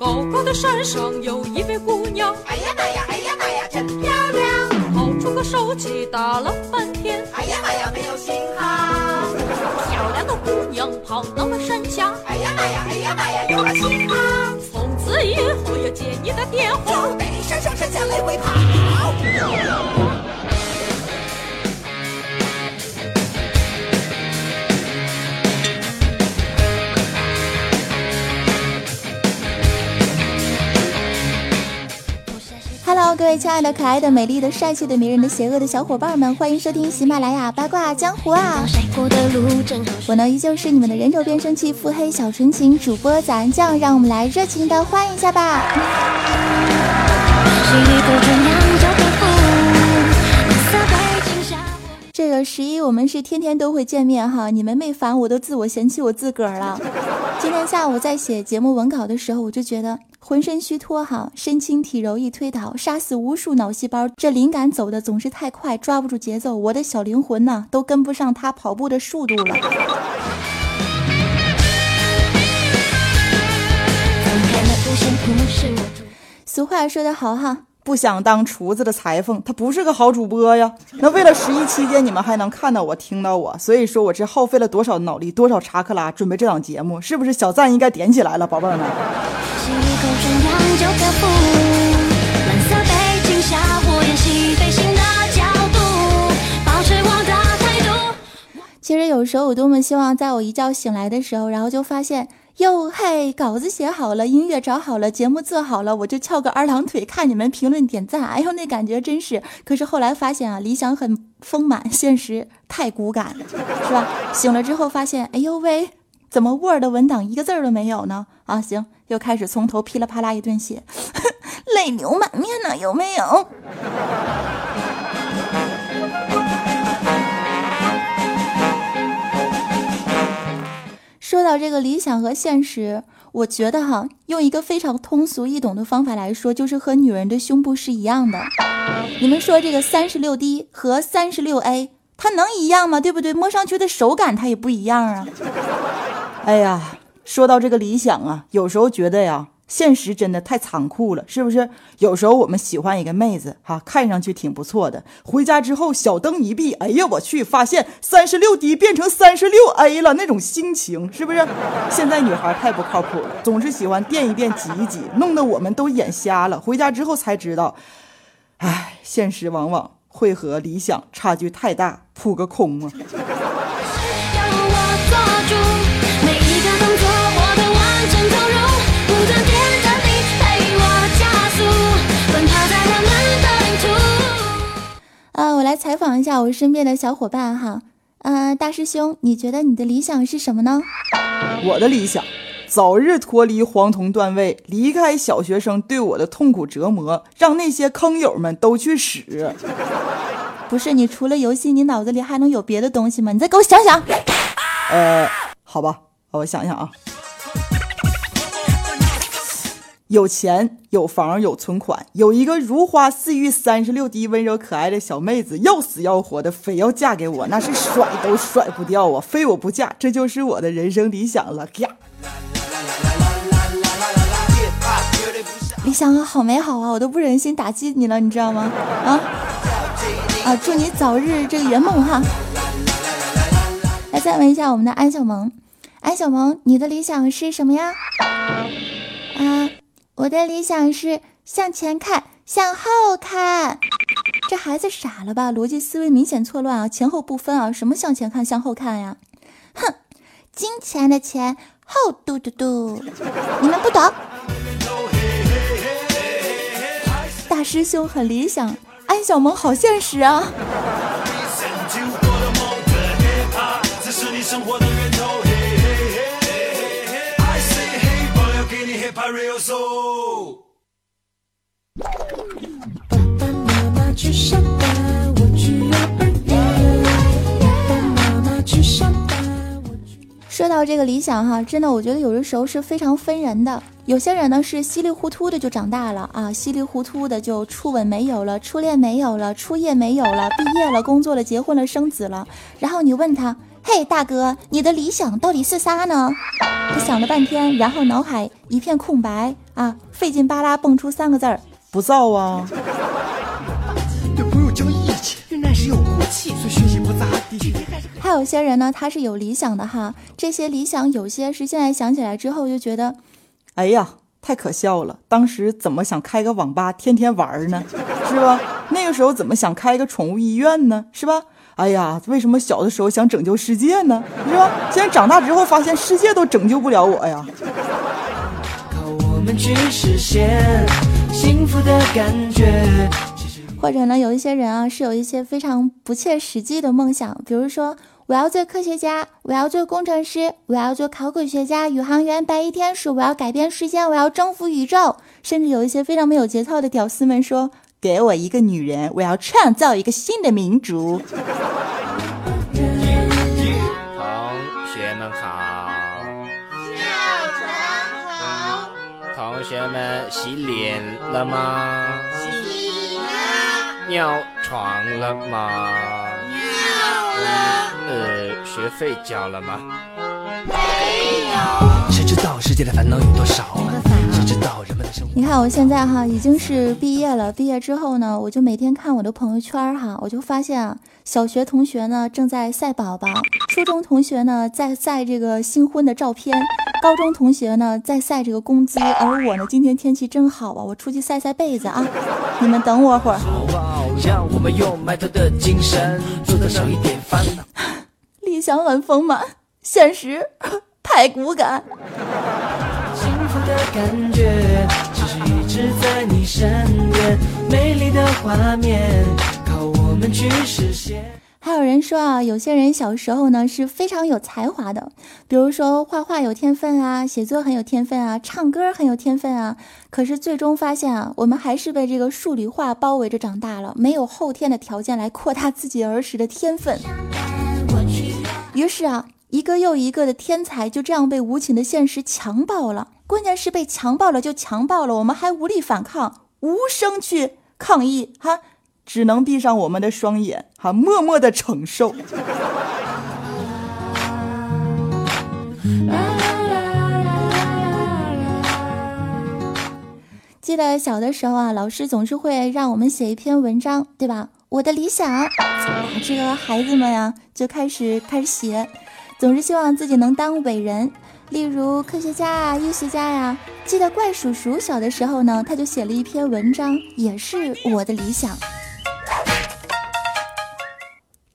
高高的山上有一位姑娘，哎呀妈呀，哎呀妈呀，真漂亮！掏出个手机打了半天，哎呀妈呀，没有信号！漂亮的姑娘跑到了山下，哎呀妈呀，哎呀妈呀，有了信号！从此以后要接你的电话，就得山上山下来回跑。各位亲爱的、可爱的、美丽的、帅气的、迷人的、邪恶的小伙伴们，欢迎收听喜马拉雅八卦江湖啊！我呢依旧是你们的人肉变声器、腹黑小纯情主播咱酱，让我们来热情的欢迎一下吧！这个十一我们是天天都会见面哈，你们没烦我都自我嫌弃我自个儿了。今天下午在写节目文稿的时候，我就觉得浑身虚脱哈，身轻体柔一推倒，杀死无数脑细胞。这灵感走的总是太快，抓不住节奏，我的小灵魂呢都跟不上他跑步的速度了。俗话说得好哈。不想当厨子的裁缝，他不是个好主播呀。那为了十一期间你们还能看到我、听到我，所以说我这耗费了多少脑力、多少查克拉准备这档节目，是不是小赞应该点起来了，宝贝儿们？其实有时候我多么希望，在我一觉醒来的时候，然后就发现。哟嘿，稿子写好了，音乐找好了，节目做好了，我就翘个二郎腿看你们评论点赞。哎呦，那感觉真是。可是后来发现啊，理想很丰满，现实太骨感，是吧？醒了之后发现，哎呦喂，怎么 Word 文档一个字都没有呢？啊，行，又开始从头噼里啪啦一顿写，泪流满面呢，有没有？说到这个理想和现实，我觉得哈，用一个非常通俗易懂的方法来说，就是和女人的胸部是一样的。你们说这个三十六 D 和三十六 A，它能一样吗？对不对？摸上去的手感它也不一样啊。哎呀，说到这个理想啊，有时候觉得呀。现实真的太残酷了，是不是？有时候我们喜欢一个妹子，哈，看上去挺不错的，回家之后小灯一闭，哎呀，我去，发现三十六 D 变成三十六 A 了，那种心情是不是？现在女孩太不靠谱了，总是喜欢垫一垫、挤一挤，弄得我们都眼瞎了。回家之后才知道，唉，现实往往会和理想差距太大，扑个空啊！来采访一下我身边的小伙伴哈。呃，大师兄，你觉得你的理想是什么呢？我的理想，早日脱离黄铜段位，离开小学生对我的痛苦折磨，让那些坑友们都去死。不是，你除了游戏，你脑子里还能有别的东西吗？你再给我想想。呃，好吧，我想想啊。有钱有房有存款，有一个如花似玉、三十六 D 温柔可爱的小妹子，要死要活的非要嫁给我，那是甩都甩不掉啊！非我不嫁，这就是我的人生理想了。呀，理想啊，好美好啊，我都不忍心打击你了，你知道吗？啊啊，祝你早日这个圆梦哈！来，再问一下我们的安小萌，安小萌，你的理想是什么呀？啊。我的理想是向前看，向后看。这孩子傻了吧？逻辑思维明显错乱啊！前后不分啊！什么向前看，向后看呀？哼，金钱的钱后嘟嘟嘟，你们不懂。大师兄很理想，安小萌好现实啊。Real so 爸爸妈妈去上班我去幼儿园爸爸妈妈去上班我去说到这个理想哈，真的，我觉得有的时候是非常分人的。有些人呢是稀里糊涂的就长大了啊，稀里糊涂的就初吻没有了，初恋没有了，初夜没有了，毕业了，工作了，结婚了，生子了。然后你问他，嘿，大哥，你的理想到底是啥呢？他想了半天，然后脑海一片空白。啊，费劲巴拉蹦出三个字儿，不造啊。对朋友讲义气，人那是有骨气，虽学习不咋地。还有些人呢，他是有理想的哈，这些理想有些是现在想起来之后就觉得，哎呀，太可笑了！当时怎么想开个网吧天天玩呢？是吧？那个时候怎么想开个宠物医院呢？是吧？哎呀，为什么小的时候想拯救世界呢？是吧？现在长大之后发现世界都拯救不了我呀。靠我们去实现幸福的感觉。或者呢，有一些人啊，是有一些非常不切实际的梦想，比如说我要做科学家，我要做工程师，我要做考古学家、宇航员、白衣天使，我要改变世界，我要征服宇宙。甚至有一些非常没有节操的屌丝们说。给我一个女人，我要创造一个新的民族。同学们好，早晨好。同学们洗脸了吗？洗了。尿床了吗？尿了。呃，学费交了吗？知道世界的烦恼有多少？你看我现在哈已经是毕业了，毕业之后呢，我就每天看我的朋友圈哈，我就发现啊，小学同学呢正在晒宝宝，初中同学呢在晒这个新婚的照片，高中同学呢在晒这个工资，而我呢今天天气真好啊，我出去晒晒被子啊，你们等我会儿。理想很丰满，现实太骨感。的感觉，只是一直在你身边，美丽的画面，靠我们去实现。还有人说啊，有些人小时候呢是非常有才华的，比如说画画有天分啊，写作很有天分啊，唱歌很有天分啊。可是最终发现啊，我们还是被这个数理化包围着长大了，没有后天的条件来扩大自己儿时的天分。于是啊，一个又一个的天才就这样被无情的现实强暴了。关键是被强暴了就强暴了，我们还无力反抗，无声去抗议，哈，只能闭上我们的双眼，哈，默默的承受。记得小的时候啊，老师总是会让我们写一篇文章，对吧？我的理想，这个孩子们呀就开始开始写，总是希望自己能当伟人。例如科学家啊、医学家呀，记得怪叔叔小的时候呢，他就写了一篇文章，也是我的理想。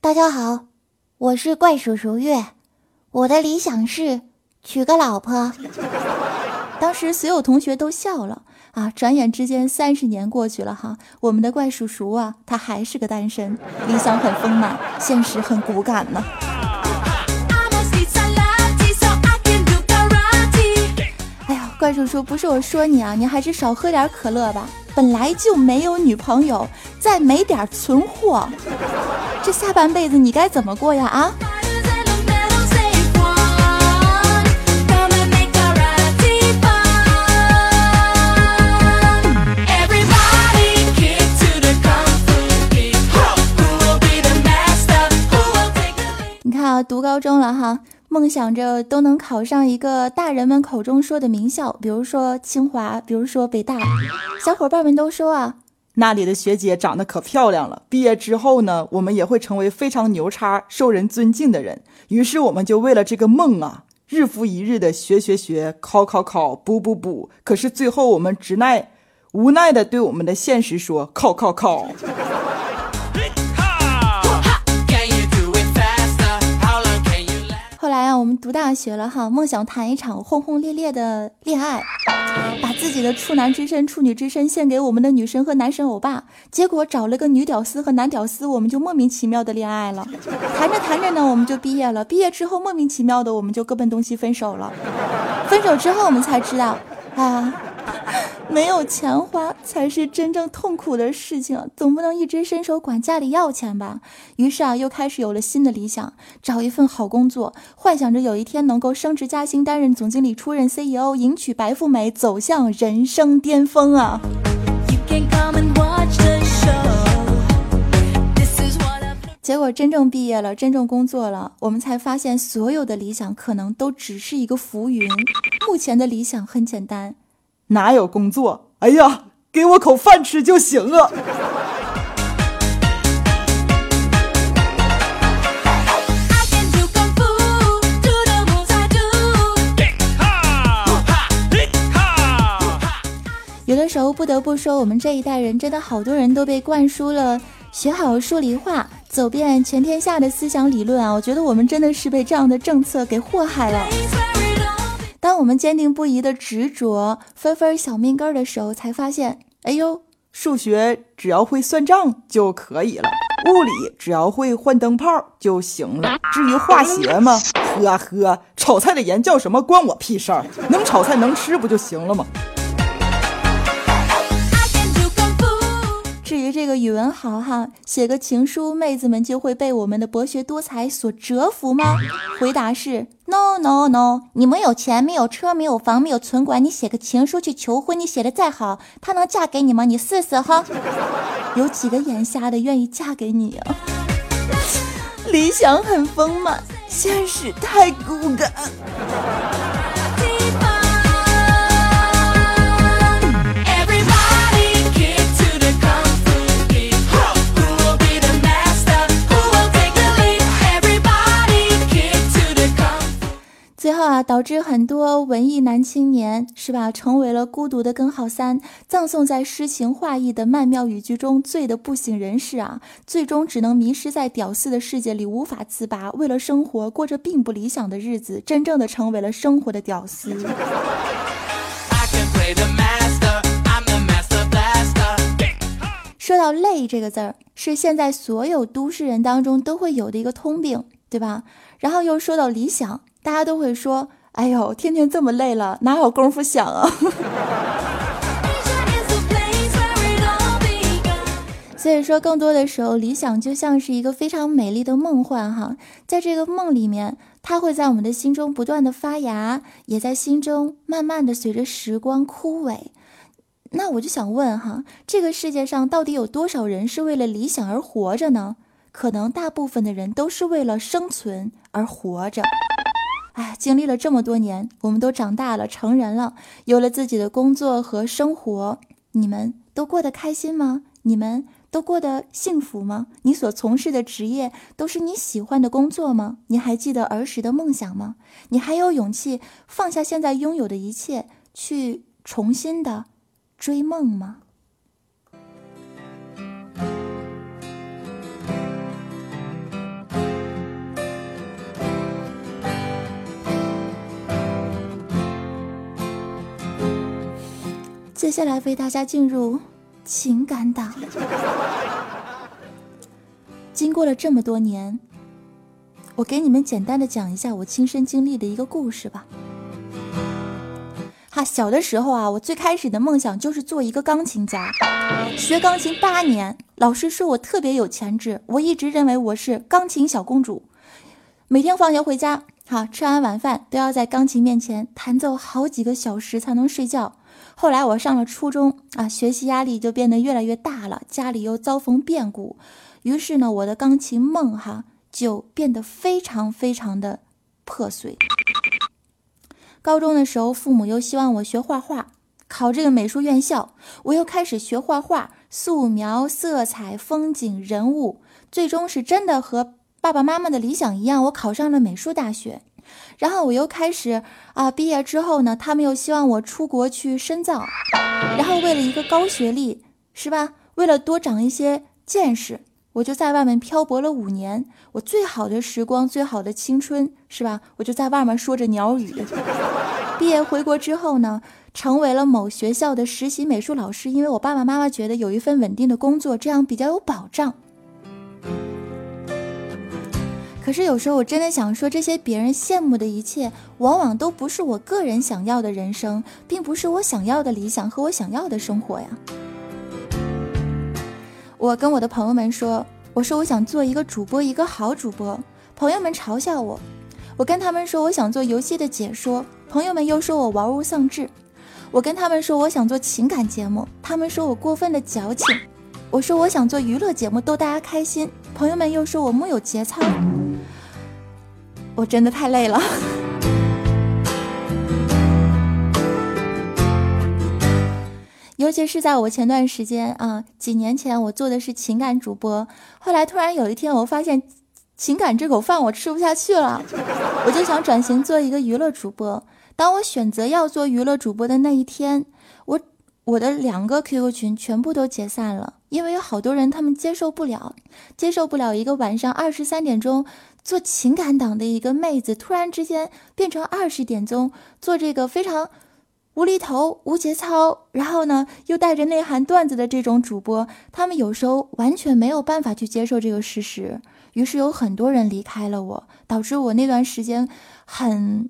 大家好，我是怪叔叔月，我的理想是娶个老婆。当时所有同学都笑了啊！转眼之间三十年过去了哈，我们的怪叔叔啊，他还是个单身，理想很丰满，现实很骨感呢。怪叔叔，不是我说你啊，你还是少喝点可乐吧。本来就没有女朋友，再没点存货，这下半辈子你该怎么过呀？啊！你看啊，读高中了哈。梦想着都能考上一个大人们口中说的名校，比如说清华，比如说北大。小伙伴们都说啊，那里的学姐长得可漂亮了。毕业之后呢，我们也会成为非常牛叉、受人尊敬的人。于是我们就为了这个梦啊，日复一日的学学学，考考考，补补补。可是最后我们只奈无奈的对我们的现实说：考考考。我们读大学了哈，梦想谈一场轰轰烈烈的恋爱，把自己的处男之身、处女之身献给我们的女神和男神欧巴。结果找了个女屌丝和男屌丝，我们就莫名其妙的恋爱了。谈着谈着呢，我们就毕业了。毕业之后，莫名其妙的我们就各奔东西分手了。分手之后，我们才知道啊。没有钱花才是真正痛苦的事情，总不能一直伸手管家里要钱吧？于是啊，又开始有了新的理想，找一份好工作，幻想着有一天能够升职加薪，担任总经理，出任 CEO，迎娶白富美，走向人生巅峰啊！结果真正毕业了，真正工作了，我们才发现所有的理想可能都只是一个浮云。目前的理想很简单。哪有工作？哎呀，给我口饭吃就行了。有的时候不得不说，我们这一代人真的好多人都被灌输了学好数理化、走遍全天下的思想理论啊！我觉得我们真的是被这样的政策给祸害了。当我们坚定不移的执着分分小命根儿的时候，才发现，哎呦，数学只要会算账就可以了，物理只要会换灯泡就行了。至于化学嘛，呵呵，炒菜的盐叫什么关我屁事儿？能炒菜能吃不就行了吗？至于这个语文好哈，写个情书，妹子们就会被我们的博学多才所折服吗？回答是 no no no，你没有钱，没有车，没有房，没有存款，你写个情书去求婚，你写的再好，她能嫁给你吗？你试试哈，有几个眼瞎的愿意嫁给你啊？理想很丰满，现实太骨感。啊，导致很多文艺男青年是吧，成为了孤独的根号三，葬送在诗情画意的曼妙语句中，醉得不省人事啊，最终只能迷失在屌丝的世界里，无法自拔。为了生活，过着并不理想的日子，真正的成为了生活的屌丝。说到累这个字儿，是现在所有都市人当中都会有的一个通病，对吧？然后又说到理想。大家都会说：“哎呦，天天这么累了，哪有功夫想啊？” 所以说，更多的时候，理想就像是一个非常美丽的梦幻哈，在这个梦里面，它会在我们的心中不断的发芽，也在心中慢慢的随着时光枯萎。那我就想问哈，这个世界上到底有多少人是为了理想而活着呢？可能大部分的人都是为了生存而活着。哎，经历了这么多年，我们都长大了，成人了，有了自己的工作和生活，你们都过得开心吗？你们都过得幸福吗？你所从事的职业都是你喜欢的工作吗？你还记得儿时的梦想吗？你还有勇气放下现在拥有的一切，去重新的追梦吗？接下来为大家进入情感档。经过了这么多年，我给你们简单的讲一下我亲身经历的一个故事吧。哈，小的时候啊，我最开始的梦想就是做一个钢琴家，学钢琴八年，老师说我特别有潜质，我一直认为我是钢琴小公主，每天放学回家，哈，吃完晚饭都要在钢琴面前弹奏好几个小时才能睡觉。后来我上了初中啊，学习压力就变得越来越大了，家里又遭逢变故，于是呢，我的钢琴梦哈就变得非常非常的破碎。高中的时候，父母又希望我学画画，考这个美术院校，我又开始学画画，素描、色彩、风景、人物，最终是真的和爸爸妈妈的理想一样，我考上了美术大学。然后我又开始啊，毕业之后呢，他们又希望我出国去深造，然后为了一个高学历，是吧？为了多长一些见识，我就在外面漂泊了五年。我最好的时光，最好的青春，是吧？我就在外面说着鸟语。毕业回国之后呢，成为了某学校的实习美术老师，因为我爸爸妈妈觉得有一份稳定的工作，这样比较有保障。可是有时候我真的想说，这些别人羡慕的一切，往往都不是我个人想要的人生，并不是我想要的理想和我想要的生活呀。我跟我的朋友们说，我说我想做一个主播，一个好主播，朋友们嘲笑我；我跟他们说我想做游戏的解说，朋友们又说我玩物丧志；我跟他们说我想做情感节目，他们说我过分的矫情；我说我想做娱乐节目逗大家开心，朋友们又说我木有节操。我真的太累了。尤其是在我前段时间啊，几年前我做的是情感主播，后来突然有一天我发现情感这口饭我吃不下去了，我就想转型做一个娱乐主播。当我选择要做娱乐主播的那一天，我我的两个 QQ 群全部都解散了，因为有好多人他们接受不了，接受不了一个晚上二十三点钟做情感档的一个妹子，突然之间变成二十点钟做这个非常。无厘头、无节操，然后呢，又带着内涵段子的这种主播，他们有时候完全没有办法去接受这个事实，于是有很多人离开了我，导致我那段时间很，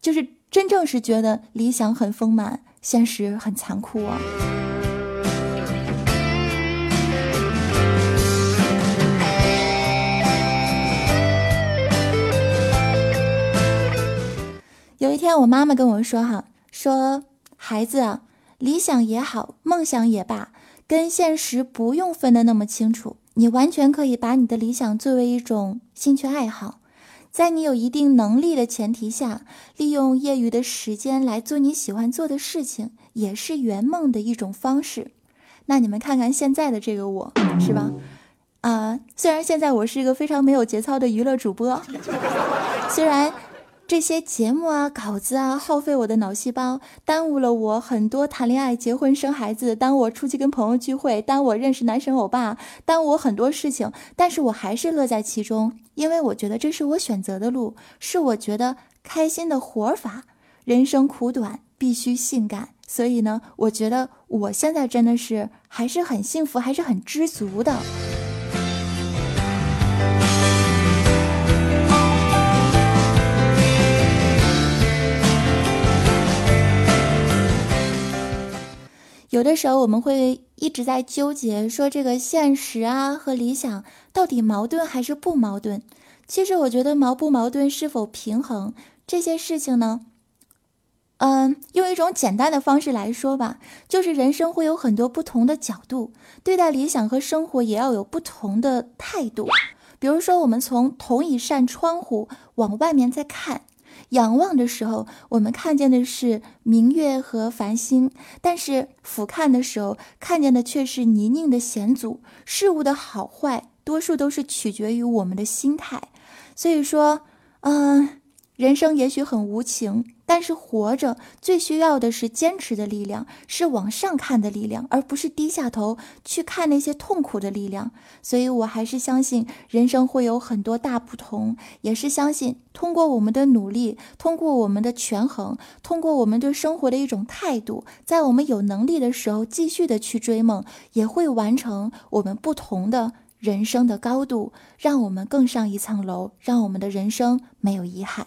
就是真正是觉得理想很丰满，现实很残酷啊。有一天，我妈妈跟我说：“哈。”说孩子啊，理想也好，梦想也罢，跟现实不用分得那么清楚。你完全可以把你的理想作为一种兴趣爱好，在你有一定能力的前提下，利用业余的时间来做你喜欢做的事情，也是圆梦的一种方式。那你们看看现在的这个我，是吧？啊，虽然现在我是一个非常没有节操的娱乐主播，虽然。这些节目啊、稿子啊，耗费我的脑细胞，耽误了我很多谈恋爱、结婚、生孩子，耽误我出去跟朋友聚会，耽误我认识男神欧巴，耽误我很多事情。但是我还是乐在其中，因为我觉得这是我选择的路，是我觉得开心的活法。人生苦短，必须性感。所以呢，我觉得我现在真的是还是很幸福，还是很知足的。有的时候我们会一直在纠结，说这个现实啊和理想到底矛盾还是不矛盾？其实我觉得矛不矛盾、是否平衡这些事情呢，嗯，用一种简单的方式来说吧，就是人生会有很多不同的角度，对待理想和生活也要有不同的态度。比如说，我们从同一扇窗户往外面再看。仰望的时候，我们看见的是明月和繁星；但是俯瞰的时候，看见的却是泥泞的险阻。事物的好坏，多数都是取决于我们的心态。所以说，嗯。人生也许很无情，但是活着最需要的是坚持的力量，是往上看的力量，而不是低下头去看那些痛苦的力量。所以，我还是相信人生会有很多大不同，也是相信通过我们的努力，通过我们的权衡，通过我们对生活的一种态度，在我们有能力的时候继续的去追梦，也会完成我们不同的人生的高度，让我们更上一层楼，让我们的人生没有遗憾。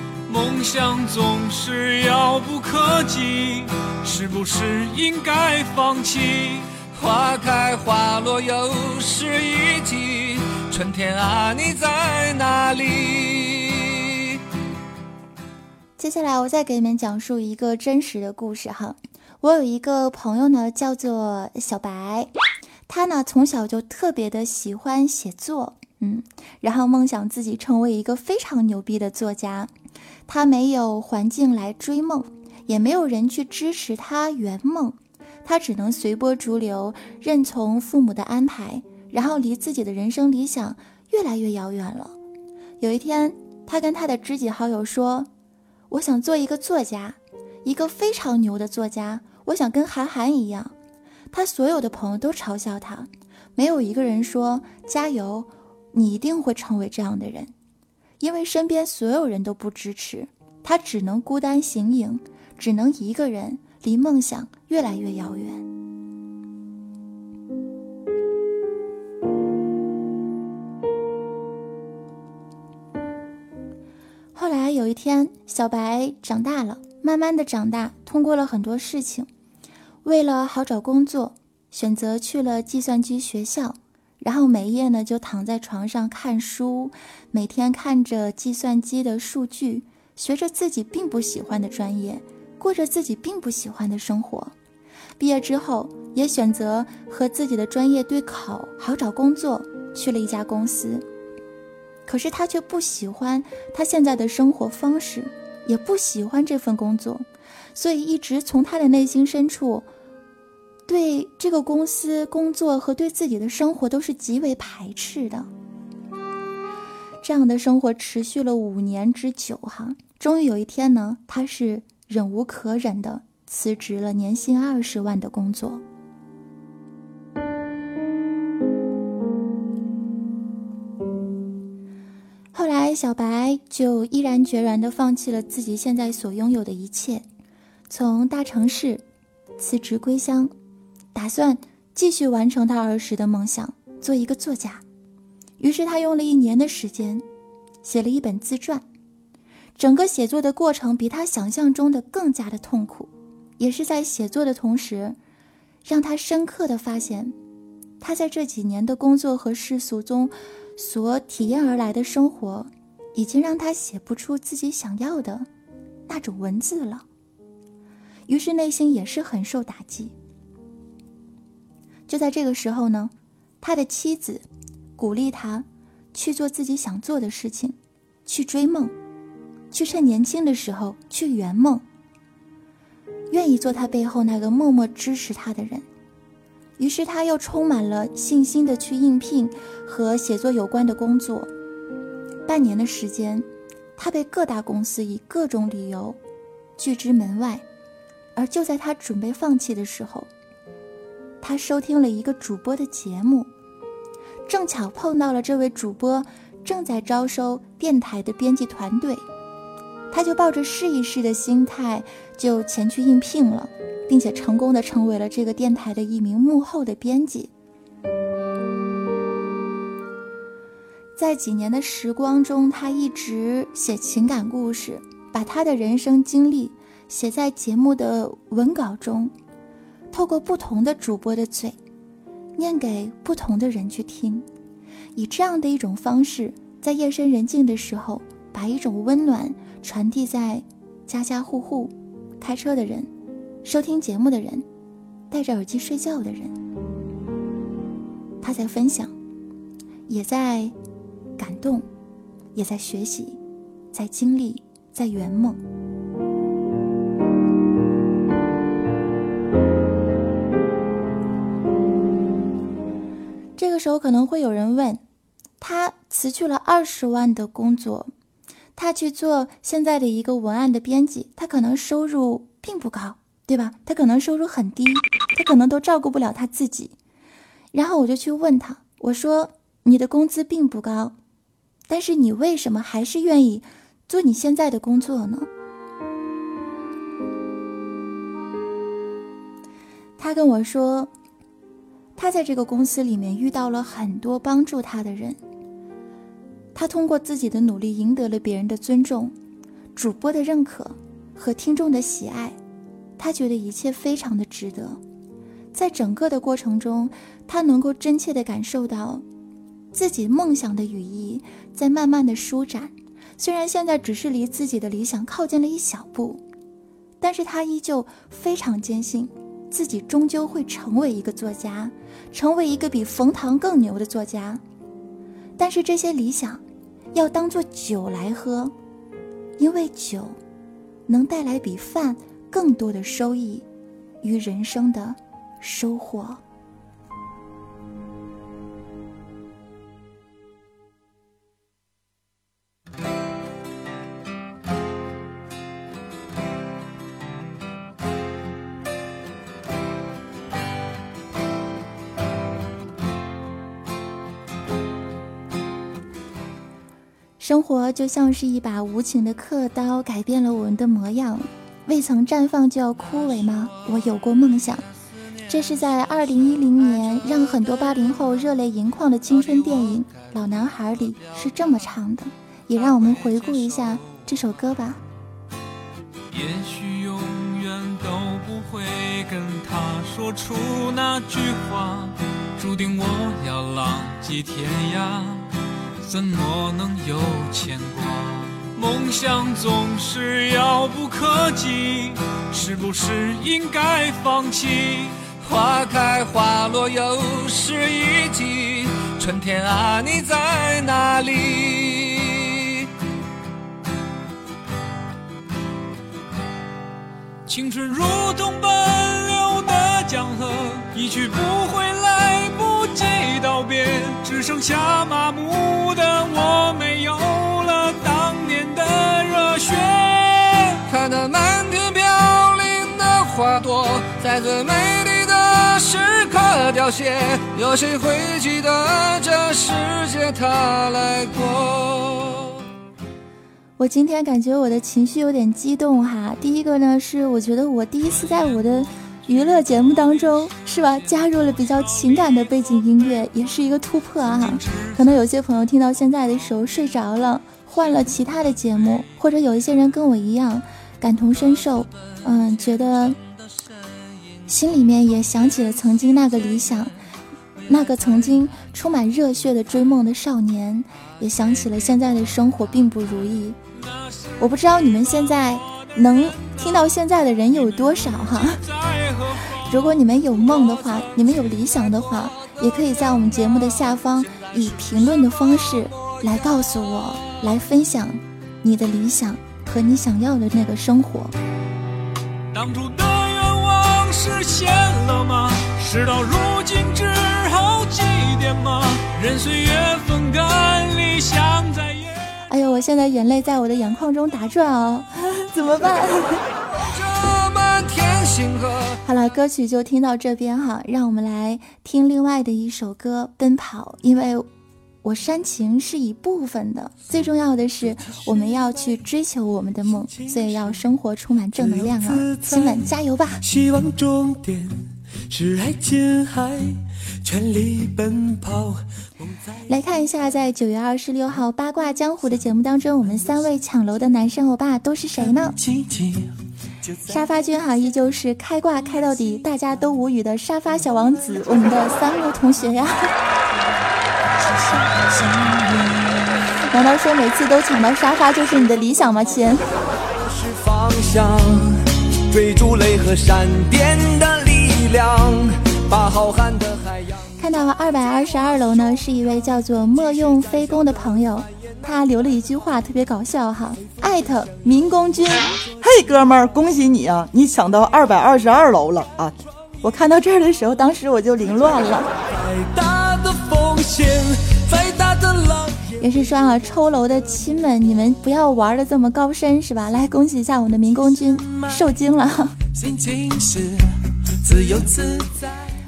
梦想总是遥不可及，是不是应该放弃？花开花落又是一季，春天啊，你在哪里？接下来我再给你们讲述一个真实的故事哈。我有一个朋友呢，叫做小白，他呢从小就特别的喜欢写作，嗯，然后梦想自己成为一个非常牛逼的作家。他没有环境来追梦，也没有人去支持他圆梦，他只能随波逐流，任从父母的安排，然后离自己的人生理想越来越遥远了。有一天，他跟他的知己好友说：“我想做一个作家，一个非常牛的作家，我想跟韩寒一样。”他所有的朋友都嘲笑他，没有一个人说：“加油，你一定会成为这样的人。”因为身边所有人都不支持，他只能孤单行影，只能一个人离梦想越来越遥远。后来有一天，小白长大了，慢慢的长大，通过了很多事情，为了好找工作，选择去了计算机学校，然后每夜呢就躺在床上看书，每天看着计算机的数据，学着自己并不喜欢的专业，过着自己并不喜欢的生活。毕业之后，也选择和自己的专业对口，好找工作，去了一家公司。可是他却不喜欢他现在的生活方式，也不喜欢这份工作，所以一直从他的内心深处。对这个公司工作和对自己的生活都是极为排斥的。这样的生活持续了五年之久，哈，终于有一天呢，他是忍无可忍的辞职了年薪二十万的工作。后来，小白就毅然决然的放弃了自己现在所拥有的一切，从大城市辞职归乡。打算继续完成他儿时的梦想，做一个作家。于是他用了一年的时间，写了一本自传。整个写作的过程比他想象中的更加的痛苦，也是在写作的同时，让他深刻的发现，他在这几年的工作和世俗中所体验而来的生活，已经让他写不出自己想要的那种文字了。于是内心也是很受打击。就在这个时候呢，他的妻子鼓励他去做自己想做的事情，去追梦，去趁年轻的时候去圆梦。愿意做他背后那个默默支持他的人。于是他又充满了信心的去应聘和写作有关的工作。半年的时间，他被各大公司以各种理由拒之门外。而就在他准备放弃的时候，他收听了一个主播的节目，正巧碰到了这位主播正在招收电台的编辑团队，他就抱着试一试的心态就前去应聘了，并且成功的成为了这个电台的一名幕后的编辑。在几年的时光中，他一直写情感故事，把他的人生经历写在节目的文稿中。透过不同的主播的嘴，念给不同的人去听，以这样的一种方式，在夜深人静的时候，把一种温暖传递在家家户户、开车的人、收听节目的人、戴着耳机睡觉的人。他在分享，也在感动，也在学习，在经历，在圆梦。时候可能会有人问，他辞去了二十万的工作，他去做现在的一个文案的编辑，他可能收入并不高，对吧？他可能收入很低，他可能都照顾不了他自己。然后我就去问他，我说：“你的工资并不高，但是你为什么还是愿意做你现在的工作呢？”他跟我说。他在这个公司里面遇到了很多帮助他的人，他通过自己的努力赢得了别人的尊重、主播的认可和听众的喜爱，他觉得一切非常的值得。在整个的过程中，他能够真切的感受到自己梦想的羽翼在慢慢的舒展，虽然现在只是离自己的理想靠近了一小步，但是他依旧非常坚信。自己终究会成为一个作家，成为一个比冯唐更牛的作家。但是这些理想，要当做酒来喝，因为酒，能带来比饭更多的收益与人生的收获。生活就像是一把无情的刻刀，改变了我们的模样。未曾绽放就要枯萎吗？我有过梦想。这是在二零一零年让很多八零后热泪盈眶的青春电影《老男孩》里是这么唱的，也让我们回顾一下这首歌吧。也许永远都不会跟他说说出那句话，注定我要浪迹天涯，怎么能有牵挂？梦想总是遥不可及，是不是应该放弃？花开花落又是一季，春天啊，你在哪里？青春如同奔流的江河，一去不回，只剩下麻木的我，没有了当年的热血。看那满天飘零的花朵，在最美丽的时刻凋谢，有谁会记得这世界它来过？我今天感觉我的情绪有点激动哈。第一个呢，是我觉得我第一次在我的娱乐节目当中，是吧，加入了比较情感的背景音乐，也是一个突破啊。可能有些朋友听到现在的时候睡着了，换了其他的节目，或者有一些人跟我一样感同身受，嗯，觉得心里面也想起了曾经那个理想，那个曾经充满热血的追梦的少年，也想起了现在的生活并不如意。我不知道你们现在能听到现在的人有多少哈。如果你们有梦的话，你们有理想的话，也可以在我们节目的下方以评论的方式来告诉我，来分享你的理想和你想要的那个生活。当初的愿望实现了吗？事到如今只好祭奠吗？任岁月风干理想在。哎呦，我现在眼泪在我的眼眶中打转哦，怎么办？好了，歌曲就听到这边哈，让我们来听另外的一首歌《奔跑》，因为我煽情是一部分的，最重要的是我们要去追求我们的梦，所以要生活充满正能量啊！亲们加油吧！希望终点是爱琴海，全力奔跑。来看一下，在九月二十六号八卦江湖的节目当中，我们三位抢楼的男生欧巴都是谁呢？沙发君哈，依旧是开挂开到底，大家都无语的沙发小王子，我们的三木同学呀。难道说每次都抢到沙发就是你的理想吗，亲？看到二百二十二楼呢，是一位叫做莫用非攻的朋友，他留了一句话特别搞笑哈，艾特民工君，嘿哥们儿，恭喜你啊，你抢到二百二十二楼了啊！我看到这儿的时候，当时我就凌乱了。也是说啊，抽楼的亲们，你们不要玩的这么高深是吧？来恭喜一下我们的民工君，受惊了。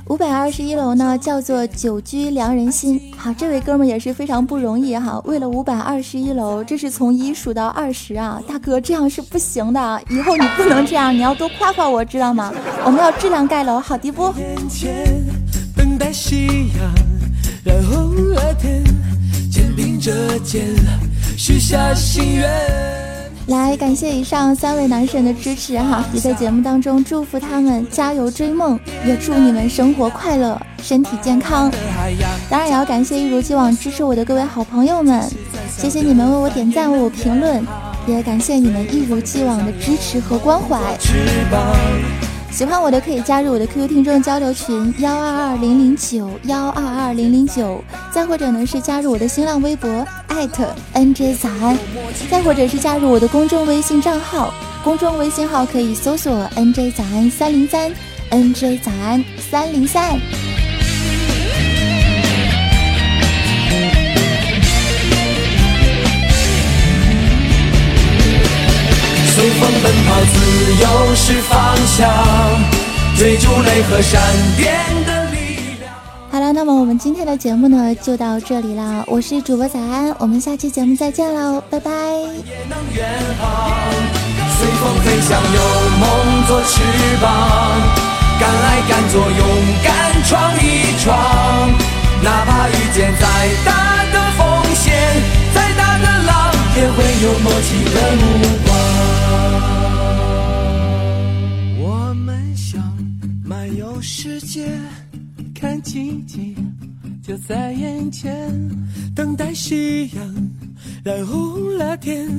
五百二十一楼呢，叫做久居良人心。好，这位哥们也是非常不容易哈。为了五百二十一楼，这是从一数到二十啊，大哥这样是不行的。以后你不能这样，你要多夸夸我，知道吗？我们要质量盖楼，好的不？许下心愿。来，感谢以上三位男神的支持哈！也在节目当中祝福他们加油追梦，也祝你们生活快乐，身体健康。当然也要感谢一如既往支持我的各位好朋友们，谢谢你们为我点赞、为我评论，也感谢你们一如既往的支持和关怀。喜欢我的可以加入我的 QQ 听众交流群幺二二零零九幺二二零零九，再或者呢是加入我的新浪微博艾特 NJ 早安，再或者是加入我的公众微信账号，公众微信号可以搜索 NJ 早安三零三，NJ 早安三零三。随风奔跑，自由是方向，追逐雷和闪电。们今天的节目呢，就到这里了。我是主播早安，我们下期节目再见喽，拜拜。随风飞翔，有梦做翅膀，敢爱敢做，勇敢闯一闯。哪怕遇见再大的风险，再大的浪，也会有默契的目光。我们想。漫游世界，看奇迹就在眼前，等待夕阳染红了天，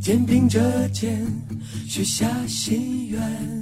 肩并着肩许下心愿。